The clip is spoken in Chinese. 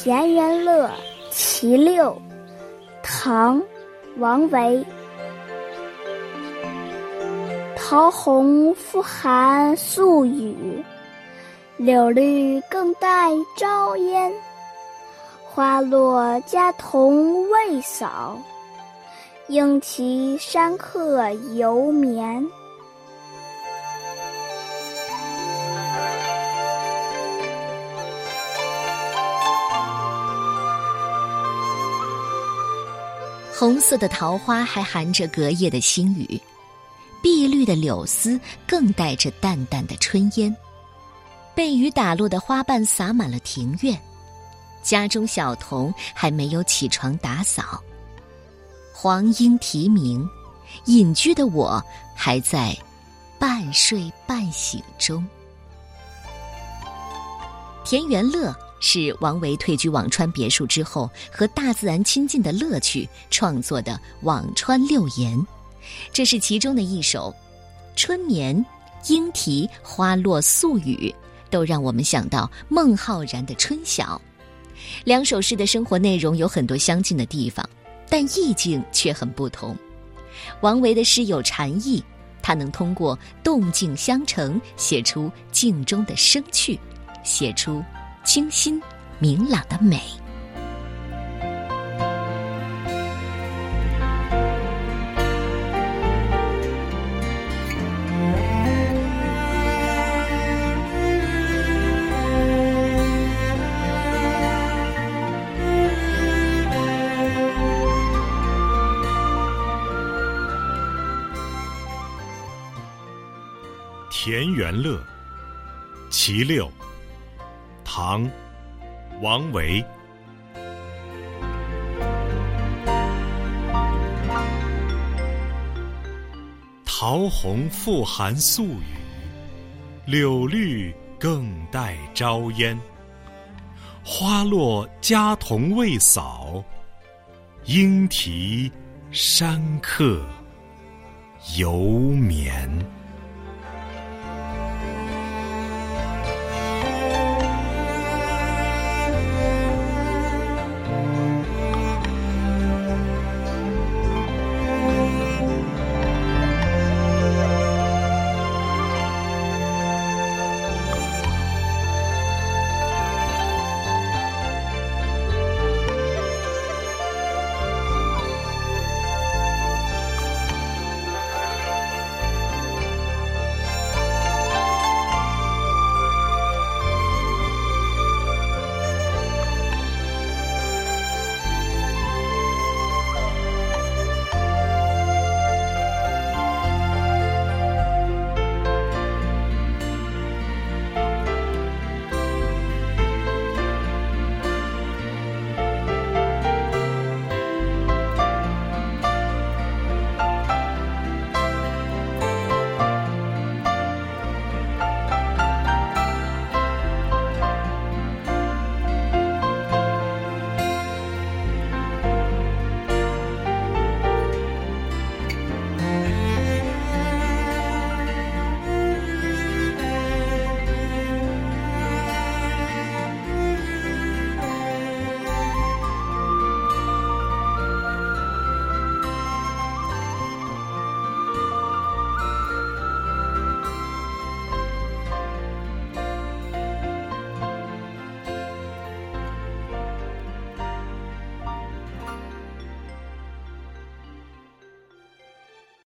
田园乐·其六，唐·王维。桃红复含宿雨，柳绿更带朝烟。花落家童未扫，应啼山客犹眠。红色的桃花还含着隔夜的星雨，碧绿的柳丝更带着淡淡的春烟。被雨打落的花瓣洒满了庭院，家中小童还没有起床打扫。黄莺啼鸣，隐居的我还在半睡半醒中。田园乐。是王维退居辋川别墅之后和大自然亲近的乐趣创作的《辋川六言》，这是其中的一首。春眠、莺啼、花落、宿雨，都让我们想到孟浩然的春晓。两首诗的生活内容有很多相近的地方，但意境却很不同。王维的诗有禅意，他能通过动静相成，写出静中的生趣，写出。清新明朗的美。田园乐，其六。唐，王维。桃红复含宿雨，柳绿更带朝烟。花落家童未扫，莺啼山客犹眠。